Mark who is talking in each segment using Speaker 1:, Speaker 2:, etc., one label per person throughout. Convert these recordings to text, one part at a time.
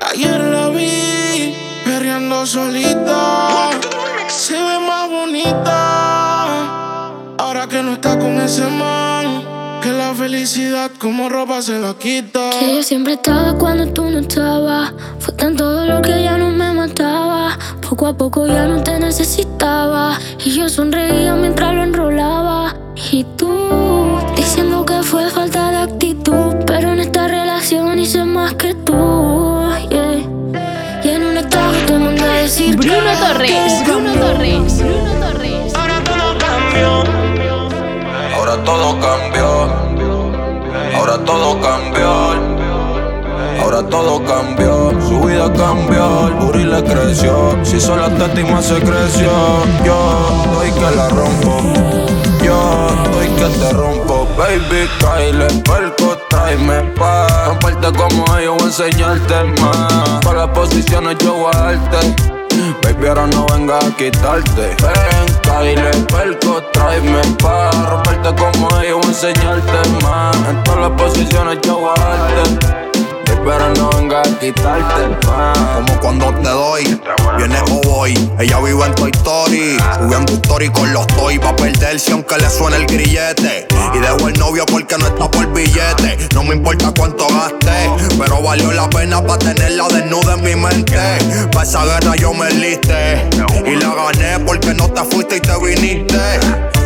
Speaker 1: Ayer la vi perreando solita. Se ve más bonita. Ahora que no está con ese man. Que la felicidad como ropa se la quita.
Speaker 2: Que yo siempre estaba cuando tú no estabas. Fue tanto dolor que ya no me mataba. Poco a poco ya no te necesitaba. Y yo sonreía mientras lo enrolaba. Y tú diciendo que fue falta de actitud. Pero en esta relación hice más que tú. Decir
Speaker 3: Bruno Torres, Bruno. Torres, Bruno Torres.
Speaker 1: Ahora todo cambió.
Speaker 4: Ahora todo cambió. Ahora todo cambió. Ahora todo cambió. Su vida cambió. El booty le creció. Si solo la se creció. Yo doy que la rompo. Yo doy que te rompo. Baby, Kyle, perco, tráeme pa. Romperte como ellos, voy a enseñarte más. Para las posiciones yo voy a darte. Baby, ahora no venga a quitarte. Ven, Kyle, perco, tráeme pa' romperte como ellos, enseñarte más. En todas las posiciones yo voy ahora no venga a quitarte más.
Speaker 5: Como cuando te doy, viene o voy. Ella vive en Toy Story. Subiendo story con los toys. Va a perderse aunque le suene el grillete. Y dejo el novio porque no está por billete. No me importa cuánto gaste. Pero valió la pena para tenerla desnuda en mi mente. Pa' esa guerra yo me liste. Y la gané porque no te fuiste y te viniste.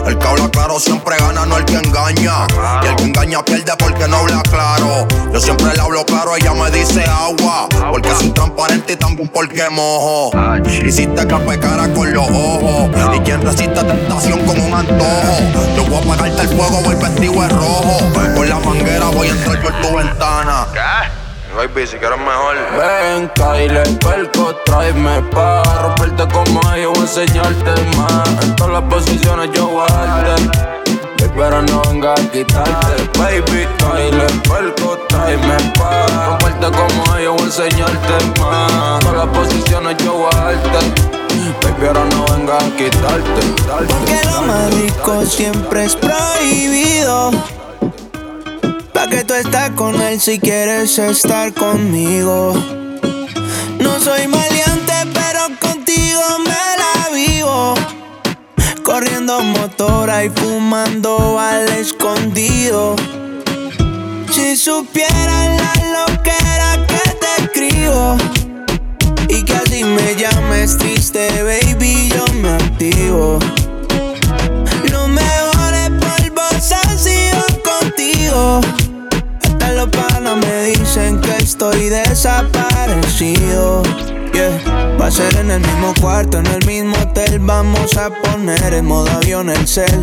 Speaker 5: El que habla claro siempre gana, no el que engaña. Y el que engaña pierde porque no habla claro. Yo siempre le hablo claro, ella me dice agua. Porque soy transparente y también porque mojo. Hiciste que pecara con los ojos. Y quien resiste tentación con un antojo. Yo voy a apagarte el fuego, voy vestido de rojo. Con la manguera voy a entrar por tu ventana.
Speaker 4: Baby, si quieres mejor. Ven, Kyle, perco, tráeme pa' romperte como ellos, voy a enseñarte más. En todas las posiciones yo darte. Pero no venga a quitarte, baby, Kyle, perco, tráeme pa' romperte como ellos, voy a enseñarte más. Todas las posiciones yo voy a. Baby, ahora no venga a quitarte. darte,
Speaker 6: Porque lo más rico siempre es prohibido. Pa' que tú estás con él si quieres estar conmigo. No soy maleante, pero contigo me. Corriendo motora y fumando al escondido. Si supieran la loquera que te escribo. Y que así me llames triste, baby, yo me activo. Los mejores polvos han sido contigo. Hasta los panas me dicen que estoy desaparecido. Yeah. Va a ser en el mismo cuarto, en el mismo hotel. Vamos a poner en modo avión el cel.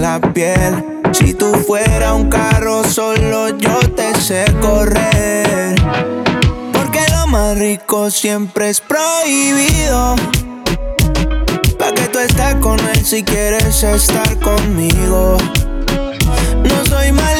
Speaker 6: la piel. Si tú fuera un carro, solo yo te sé correr. Porque lo más rico siempre es prohibido. Pa' que tú estés con él si quieres estar conmigo. No soy maleante,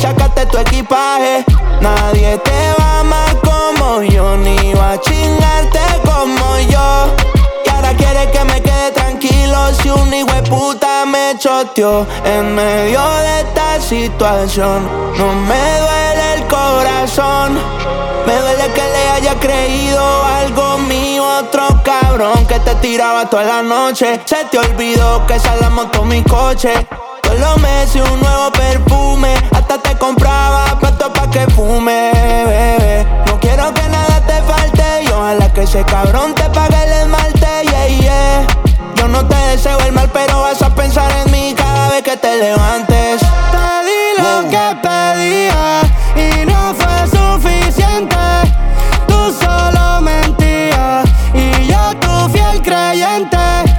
Speaker 6: sacaste tu equipaje Nadie te va amar como yo Ni va a chingarte como yo Y ahora quieres que me quede tranquilo Si un hijo de puta me choteó En medio de esta situación No me duele el corazón me duele que le haya creído algo mío, otro cabrón que te tiraba toda la noche. Se te olvidó que esa la montó mi coche. Todos los meses un nuevo perfume, hasta te compraba pato pa' que fume, bebé. No quiero que nada te falte y ojalá que ese cabrón te pague el esmalte, yeah, yeah. Yo no te deseo el mal, pero vas a pensar en mí cada vez que te levantes.
Speaker 7: Te di lo que pedía y no fue suficiente. Tú solo mentías y yo tu fiel creyente.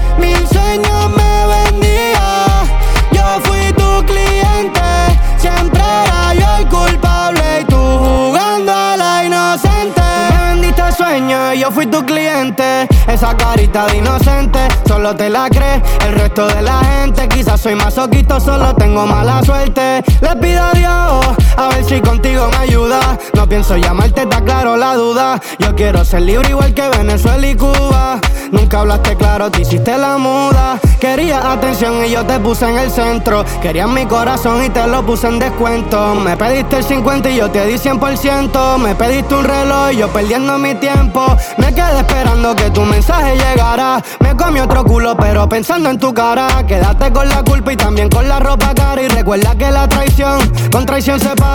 Speaker 7: Yo fui tu cliente. Esa carita de inocente, solo te la crees. El resto de la gente, quizás soy masoquito, solo tengo mala suerte. Le pido a Dios, a ver si contigo me ayuda. No pienso llamarte, está claro la duda. Yo quiero ser libre igual que Venezuela y Cuba. Nunca hablaste claro, te hiciste la muda. Querías atención y yo te puse en el centro. Querías mi corazón y te lo puse en descuento. Me pediste el 50 y yo te di 100%. Me pediste un reloj y yo perdiendo mi tiempo. Me quedé esperando que tu mensaje llegara. Me comí otro culo, pero pensando en tu cara. Quédate con la culpa y también con la ropa cara. Y recuerda que la traición con traición se paga.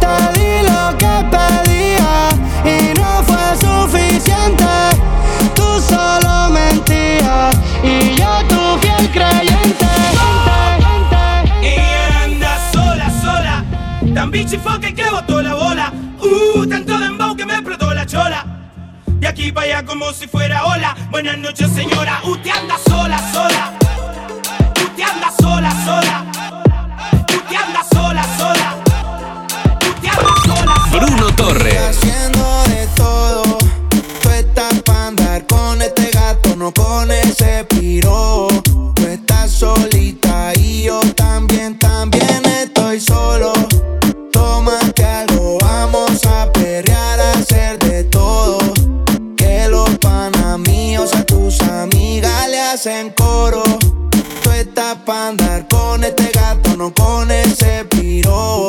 Speaker 7: Te di lo que pedía y no fue suficiente. Tú solo mentías y yo tu fiel creyente.
Speaker 8: Ella anda sola, sola. Tan bichifoque que botó la bola. Uh, tanto dembow que me aquí para allá como si fuera hola. Buenas noches, señora. Usted anda sola, sola. Usted anda sola, sola. Usted anda sola, sola.
Speaker 9: Bruno Torres.
Speaker 6: Haciendo de todo. Tú estás para andar con este gato, no con ese piro. Tú estás solita y yo también, también estoy solo. Tómate algo, vamos a perrear, hacer de todo. Que los panamíos a tus amigas le hacen coro. Tú estás para andar con este gato, no con ese piro.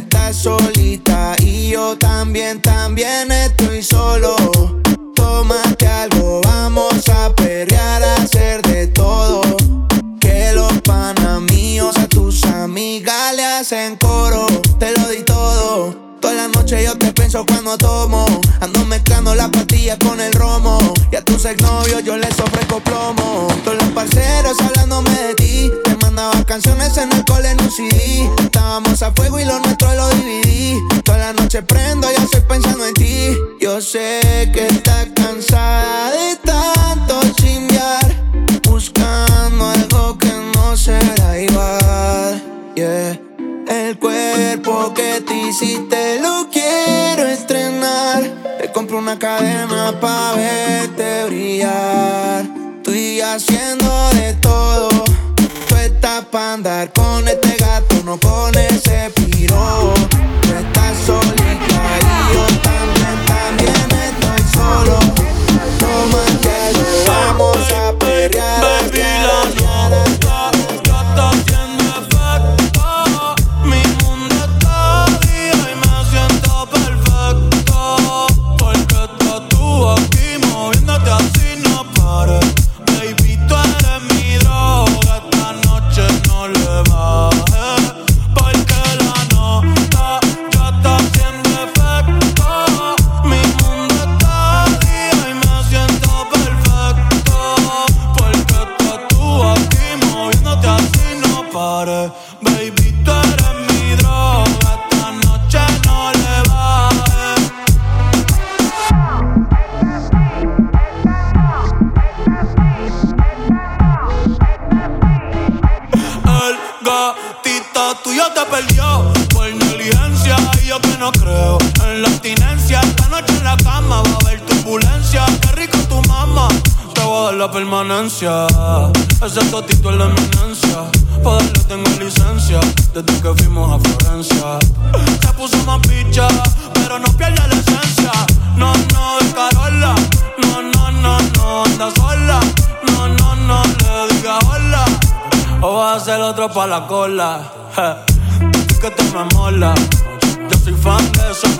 Speaker 6: Estás solita y yo también, también estoy solo. Tómate algo, vamos a perrear, a hacer de todo. Que los panamíos a tus amigas le hacen coro. Te lo di todo. Toda la noche yo te pienso cuando tomo. Ando mezclando la pastilla con el romo. Y a tus exnovios yo les ofrezco plomo. Todos los parceros hablándome de ti. Canciones en el cole en un. Estábamos a fuego y lo nuestro lo dividí. Toda la noche prendo, ya estoy pensando en ti. Yo sé que estás cansada de tanto chimbear. Buscando algo que no será igual. Yeah. El cuerpo que te hiciste lo quiero estrenar. Te compro una cadena pa' verte brillar. Estoy haciendo de todo. Pa' andar con este gato, no con ese piro. Tú estás solita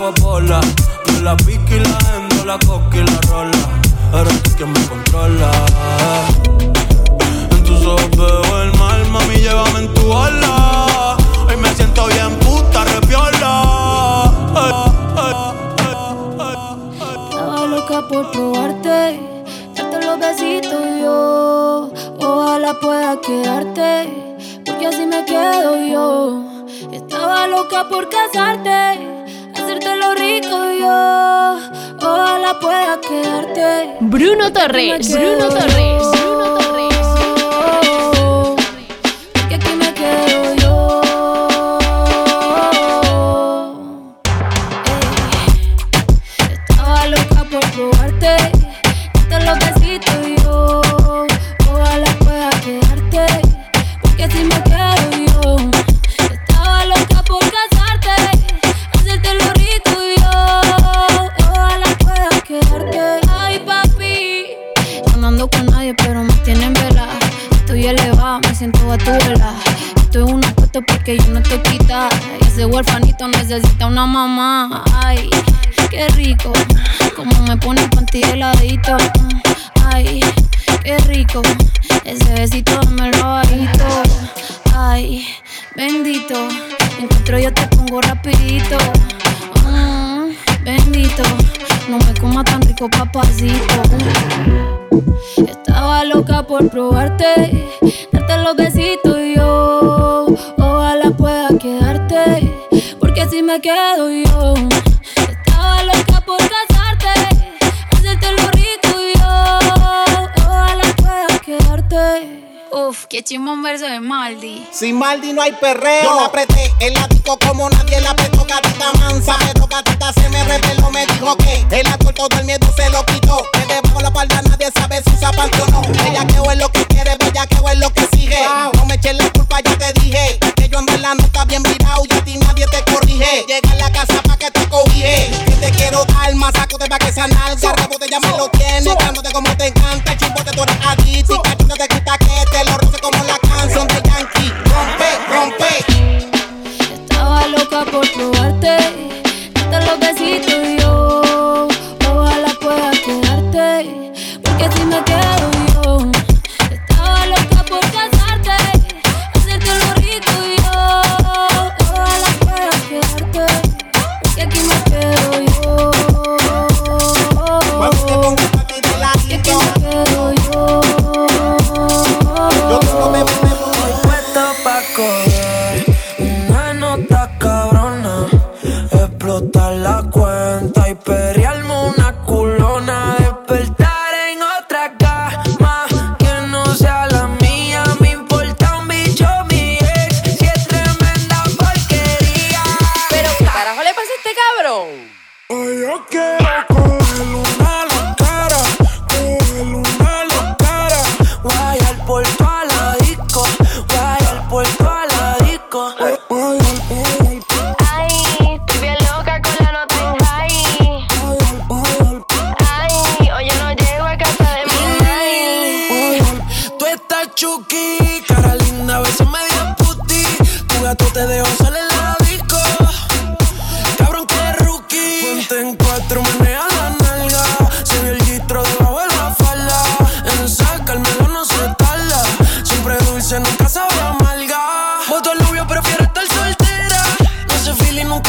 Speaker 10: popola. De la pica y la endo, la coca y la rola. Eres tú quien me controla. En tus ojos veo el mal, mami, llévame en tu ola. Hoy me siento bien puta, repiola.
Speaker 2: Estaba loca por probarte, darte los besitos yo. Ojalá pueda quedarte, porque así me quedo yo. Estaba loca por casarte, lo rico yo. Ojalá pueda quedarte.
Speaker 3: Bruno Torres. Bruno Torres.
Speaker 2: Y ese huerfanito necesita una mamá. Ay, qué rico. Como me pone el panty heladito. Ay, qué rico. Ese besito me lo bajito. Ay, bendito. Encuentro yo te pongo rapidito. Mm, bendito. No me coma tan rico, papacito. Estaba loca por probarte, darte los besitos me quedo yo. Estaba loca por casarte, hacerte lo rico yo. Ojalá puedas quedarte.
Speaker 3: Uf, qué chimón verso de Maldi.
Speaker 9: Sin Maldi no hay perreo. Yo la apreté en la como nadie la apretó, gatita mansa. Pero gatita se me reveló, me dijo que el alcohol todo el miedo se lo quitó. Que debajo la palda nadie sabe si zapato o no. Ella que es lo que quiere, bella que es lo que sigue. No me eches la culpa, ya te dije. Que yo ando en la nota bien virado y a ti Llega a la casa pa' que te cobije. Que te quiero dar más, de pa' que se analga. Rebote ya me lo tienes, cándote como te encanta. Chimbote, tú eres adicto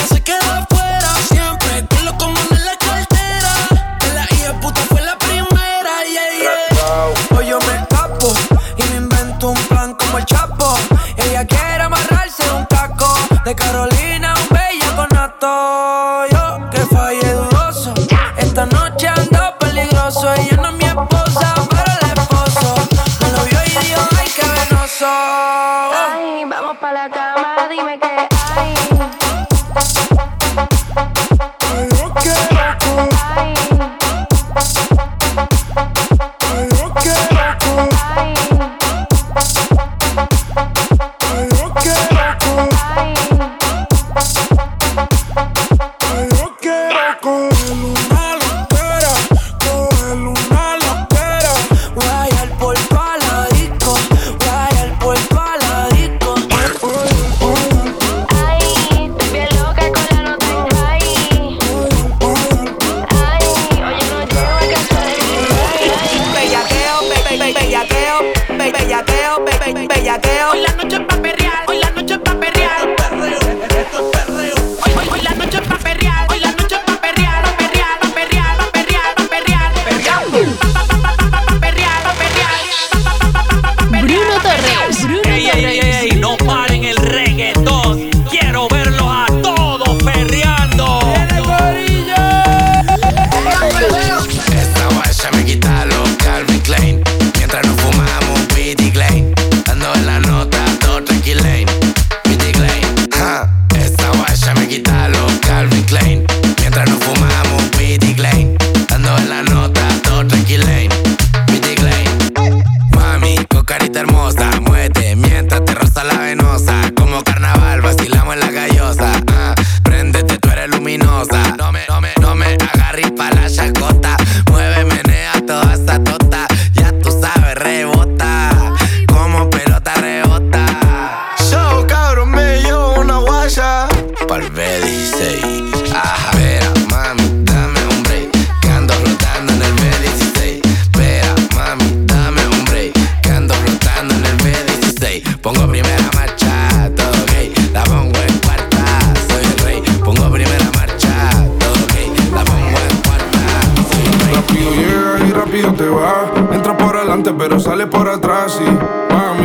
Speaker 11: se quedó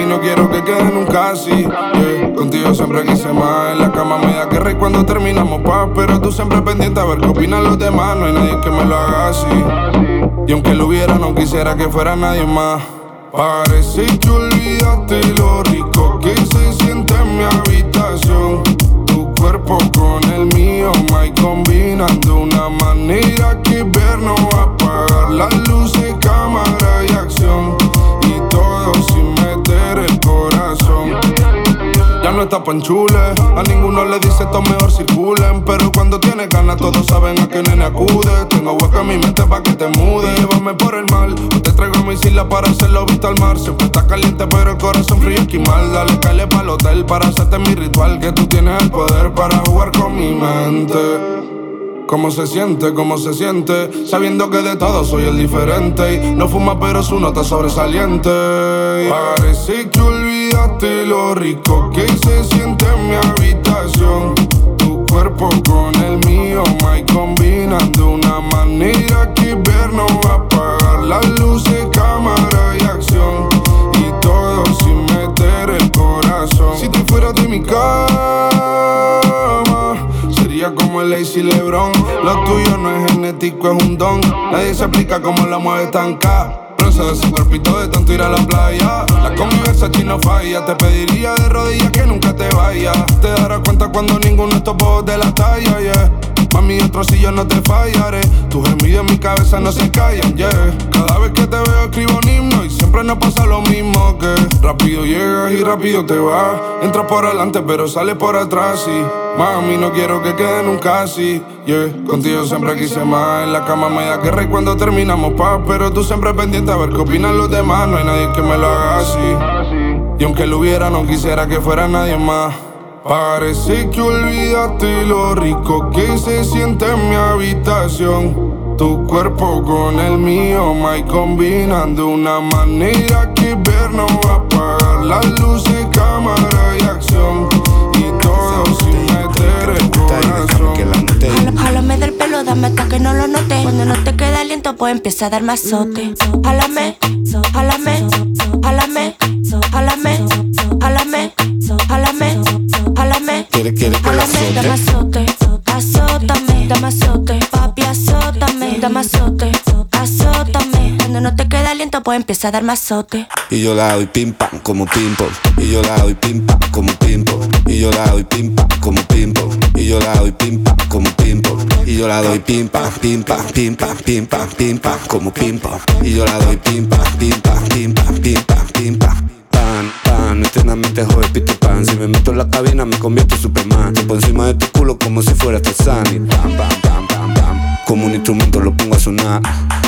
Speaker 11: no quiero
Speaker 12: que
Speaker 1: quede nunca así. Contigo siempre quise más. En la cama me da que cuando terminamos paz. Pero tú siempre pendiente a ver qué opinan los demás. No hay nadie que me lo haga así. Y aunque lo hubiera, no quisiera que fuera nadie más. Parece que olvidaste lo rico que se siente en mi habitación. Tu cuerpo con el mío, my combinando una manera que ver no va a apagar las luces, cámara y acción. No está panchule, a ninguno le dice esto mejor circulen. Pero cuando tiene ganas, todos saben a qué nene acude. Tengo hueco en mi mente pa' que te mude. Llévame por el mal, o te traigo mi isla para hacerlo visto al mar. Siempre está caliente, pero el corazón frío esquimal. Dale, calle pa'l hotel para hacerte mi ritual. Que tú tienes el poder para jugar con mi mente. ¿Cómo se siente? ¿Cómo se siente? Sabiendo que de todo soy el diferente y no fuma pero su nota sobresaliente. Parece que olvidaste lo rico que se siente en mi habitación. Tu cuerpo con el mío, my combinan de una manera que ver no va a apagar las luces, cámara y acción. Y todo sin meter el corazón. Si te fueras de mi el Lazy Lebron. Lo tuyo no es genético, es un don. Nadie se explica cómo la mueve tan ca. Bronce de su cuerpito de tanto ir a la playa. La aquí no falla. Te pediría de rodillas que nunca te vayas. Te darás cuenta cuando ninguno de estos bobos de la talla, yeah. Mami, otro si yo no te fallaré. Tus gemidos en mi cabeza no se callan, yeah. Cada vez que te veo escribo un himno y siempre nos pasa lo mismo que rápido llegas y rápido te vas. Entras por adelante pero sales por atrás y mami no quiero que quede nunca así, yeah. Contigo siempre quise más. En la cama me da guerra y cuando terminamos paz, pero tú siempre pendiente a ver qué opinan los demás. No hay nadie que me lo haga así. Y aunque lo hubiera no quisiera que fuera nadie más. Parece que olvidaste lo rico que se siente en mi habitación. Tu cuerpo con el mío, my combinan de una manera que ver no va a apagar las luces, cámara y acción.
Speaker 13: Jala- Jálame del pelo, dame hasta que no lo note. Cuando no te queda aliento, pues empieza a dar mazote. Jálame, jálame, jálame, jálame, jálame, jálame, jálame.
Speaker 14: Quiere, quiere que la
Speaker 13: Jálame, dame
Speaker 14: azote.
Speaker 13: azote, azótame, dame azote, papi, azótame, dame azote, empieza a dar mazote.
Speaker 14: Y yo la doy pim pam como pim. Y yo la doy pim pam como pim. Y yo la doy pim pam como pim pom. Y yo la doy pim pam como pim pom. Y yo la doy pim pam, pim pam, pim pam, pim pam, pim pam como pim pom. Y yo la doy pim pam, pim pam, pim pam, pim pam, pim pam. Pan, pan, eternamente joder Peter Pan Si me meto en la cabina me convierto en Superman Te encima de tu culo como si fuera Tarzán Y pam, pam, pam, pam, pam Como un instrumento lo pongo a sonar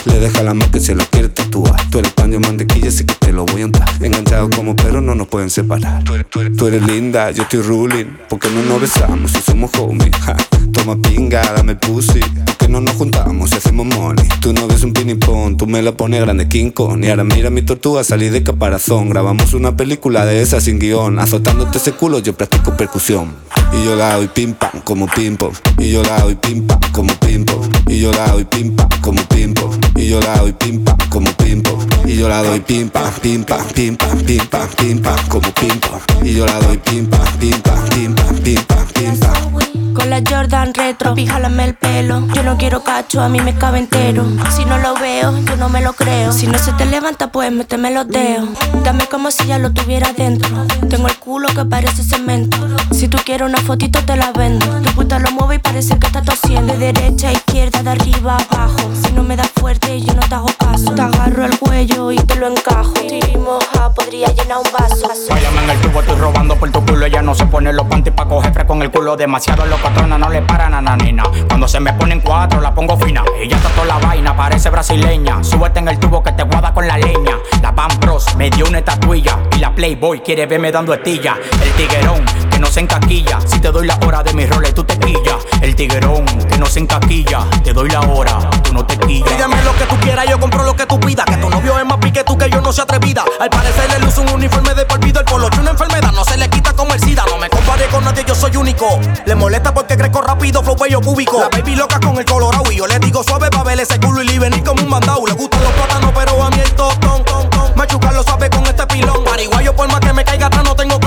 Speaker 14: Le deja la mano que se la quiere tatuar Tú eres pan de mantequilla, así que te lo voy a untar Enganchados como perros no nos pueden separar Tú eres, tú eres- tú eres linda, yo estoy ruling ¿Por qué no nos besamos si somos homies? Ja. Toma pinga, dame pussy ¿Por qué no nos juntamos si hacemos money? Tú no ves un pinipón, tú me la pones grande King Kong Y ahora mira mi tortuga salir de caparazón Grabamos una película de esa sin guion Azotándote ese culo yo practico percusión Y yo la doy pim pam como pim pom Y yo la doy pim pam como pim pom Y yo la doy pim pam como pim pom Y yo la doy pim pam como pim pom Y yo la doy pim pam pim pam pim pam pim pam pim pam como pim pom Y yo la doy pim pam pim pam pim pam pim pam pim pam
Speaker 13: Con la Jordan retro, píjalame el pelo. Yo no quiero cacho, a mí me cabe entero. Si no lo veo, yo no me lo creo. Si no se te levanta, pues méteme los dedos. Dame como si ya lo tuviera dentro. Tengo el culo que parece cemento. Si tú quieres una fotito, te la vendo. Tu puta lo mueve y parece que está tosiendo. De derecha a izquierda, de arriba a abajo. Si no me das fuerte, yo no te hago caso. Te agarro el cuello y te lo encajo. Si moja, podría llenar un vaso.
Speaker 15: Báilame en el tubo, estoy robando por tu culo. Ella no se pone los panties pa' coger fresco en el culo. Demasiado los no le paran a nanina. Cuando se me ponen cuatro, la pongo fina. Ella toda la vaina, parece brasileña. Súbete en el tubo que te guada con la leña. La Van Bros me dio una estatuilla. Y la Playboy quiere verme dando estilla. El tiguerón que no se encaquilla. Si te doy la hora de mis roles, tú te quillas. El tiguerón que no se encaquilla. Te doy la hora, tú no te quillas.
Speaker 16: Pídeme lo que tú quieras, yo compro lo que tú pidas. Que tu novio es más pique tú que yo no sea atrevida. Al parecer le luce un uniforme de por vida. El poloche una enfermedad, no se le quita como el SIDA. No me compare con nadie, yo soy único. Le molesta porque crezco rápido, flow bello cúbico. La baby loca con el colorado y yo le digo suave pa' ver ese culo y le venir como un mandado. Le gustan los plátanos, pero a mí el tostón, ton, ton. Machucarlo suave con este pilón. Pariguayo por más que me caiga atrás no tengo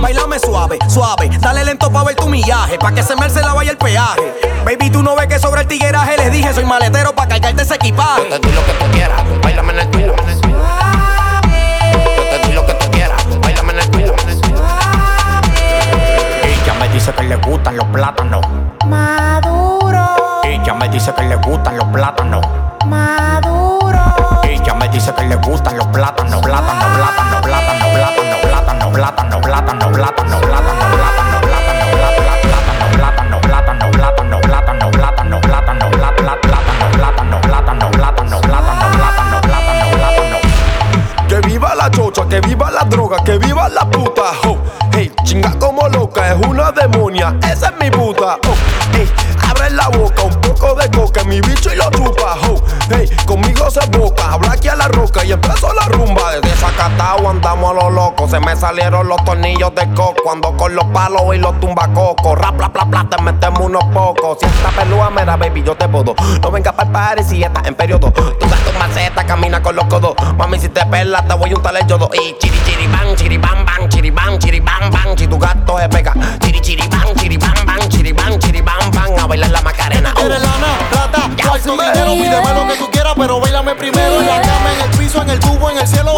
Speaker 16: Bailame suave, suave. Dale lento pa' ver tu millaje. Pa' que se merce la vaya el peaje. Baby, tú no ves que sobre el tigueraje. Les dije, soy maletero pa' cargarte ese equipaje.
Speaker 5: Yo te doy lo que tú quieras. Bailame en el tuyo.
Speaker 17: salieron los tornillos de coco. Ando con los palos y los tumbacocos. Rap, pla, pla, pla, te metemos unos pocos. Si esta pelúa, me da baby, yo te puedo. No vengas para el party si estás en periodo. Tú tu maceta, camina con los codos. Mami, si te pelas, te voy a untar el yodo. Y chiri, chiri, bang, chiri, bang, bang, chiri, bang, chiri, bang, bang. Si tu gato se pega. Chiri, chiri, bang, chiri, bang, bang, chiri, bang, chiri, bang, bang. A bailar la macarena. Oh.
Speaker 16: Eres lana, plata, cuarto, dinero. Pídeme lo que tú quieras, pero bailame primero. En la cama, en el piso, en el tubo, en el cielo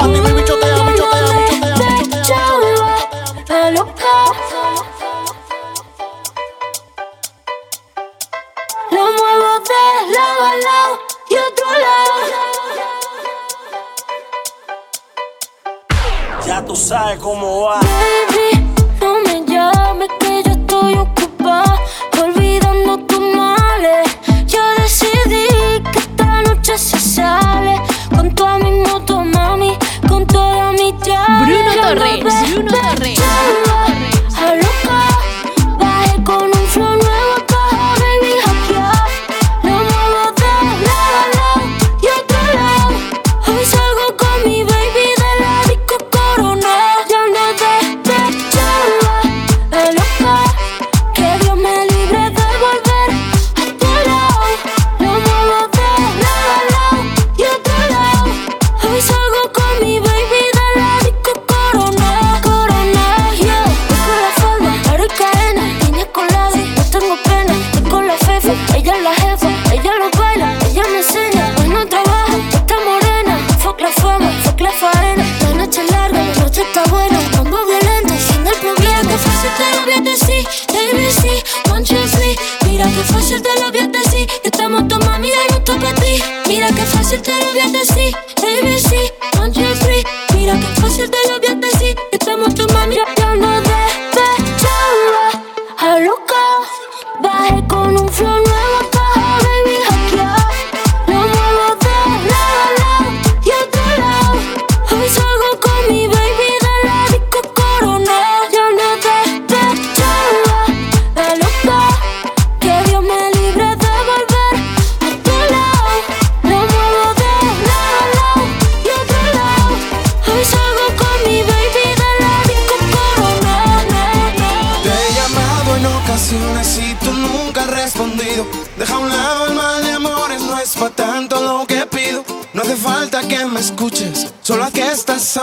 Speaker 2: lado al lado y otro lado.
Speaker 16: Ya tú sabes cómo va.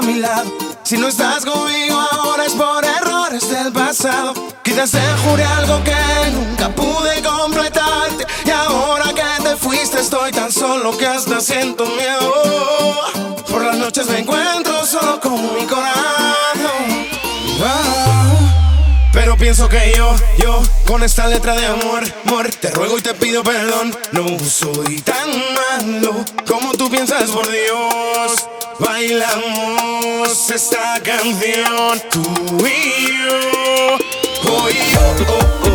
Speaker 2: mi lado.
Speaker 6: Si no estás conmigo ahora es por errores del pasado. Quizás te juré algo que nunca pude completarte. Y ahora que te fuiste estoy tan solo que hasta siento miedo. Por las noches me encuentro solo con mi corazón. Ah, pero pienso que yo, yo, con esta letra de amor, amor, te ruego y te pido perdón. No soy tan malo como tú piensas, por Dios. Bailamos. esta canción, tú y yo. to y oh, yo. Oh, oh.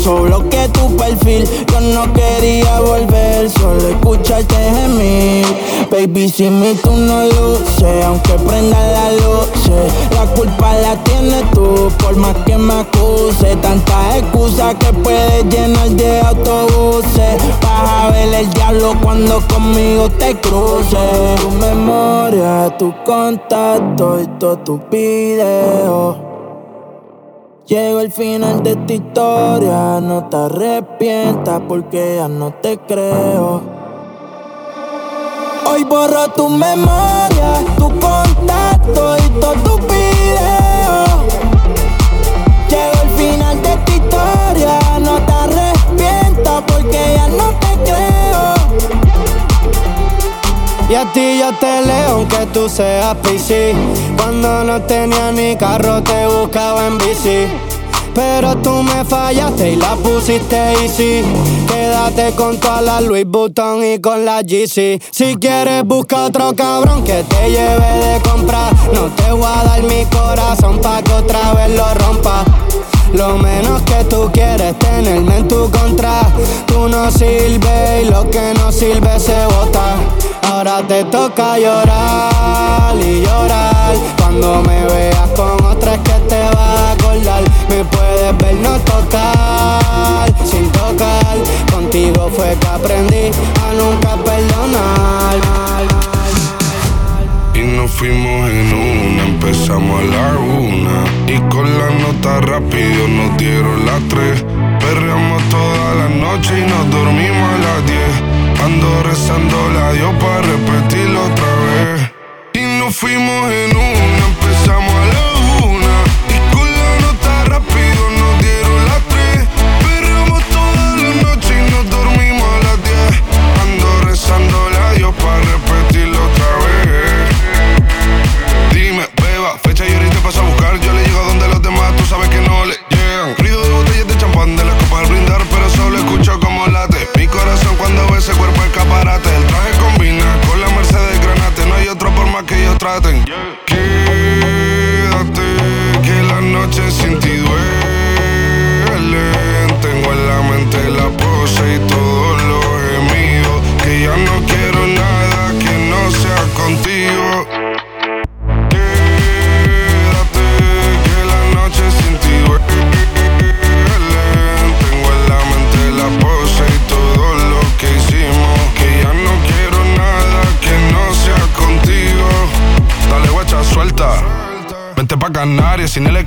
Speaker 18: Eso
Speaker 7: bloqueé tu perfil. Yo no quería volver, solo escucharte gemir. Baby, si mi tú no luces, aunque prenda la luz, la culpa la tienes tú, por más que me acuse. Tantas excusas que puedes llenar de autobuses. Vas a ver el diablo cuando conmigo te cruces. Tu memoria, tu contacto y todos tus videos. Llego al final de esta historia, no te arrepientas porque ya no te creo. Hoy borro tu memoria, tu contacto y todos tus videos. Llego al final de esta historia, no te arrepientas porque ya no te creo. Y a ti yo te leo aunque tú seas PC. Cuando no tenía ni carro te buscaba en bici. Pero tú me fallaste y la pusiste easy. Quédate con toda la Louis Vuitton y con la GC. Si quieres busca otro cabrón que te lleve de comprar. No te voy a dar mi corazón pa' que otra vez lo rompa. Lo menos que tú quieres tenerme en tu contra. Tú no sirves y lo que no sirve se bota. Ahora te toca llorar y llorar. Cuando me veas con otra es que te vas a acordar. Me puedes ver no tocar, sin tocar. Contigo fue que aprendí a nunca perdonar.
Speaker 1: Y nos fuimos en una, empezamos a la una. Y con la nota rápido nos dieron las tres. Perreamos toda la noche y nos dormimos a las diez. Rezando la Dios para repetir fuimos en una, empezamos a la una. Y con la nota rápido nos dieron las tres. Perramos toda la noche y nos dormimos a las diez. Ando rezándole a Dios para repetirlo otra vez. Dime, beba, fecha y ahorita paso a buscar. Yo le llego donde los demás, tú sabes que no le llegan. Ruido de botellas de champán de las copas al brindar, pero solo escucho como late. Mi corazón cuando ve ese cuerpo escaparate. El traje combina con la Mercedes Granate. No hay otro por más que ellos traten.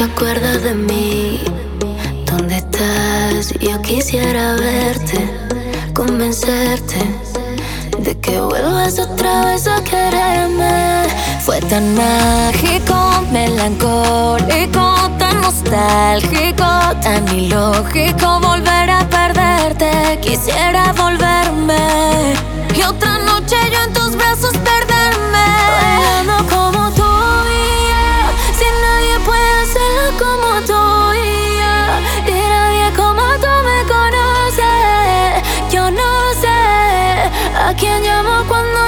Speaker 2: ¿Te acuerdas de mí? ¿Dónde estás? Yo quisiera verte, convencerte de que vuelvas otra vez a quererme. Fue tan mágico, melancólico, tan nostálgico, tan ilógico volver a perderte. Quisiera volverme y otra noche yo en tu 欢乐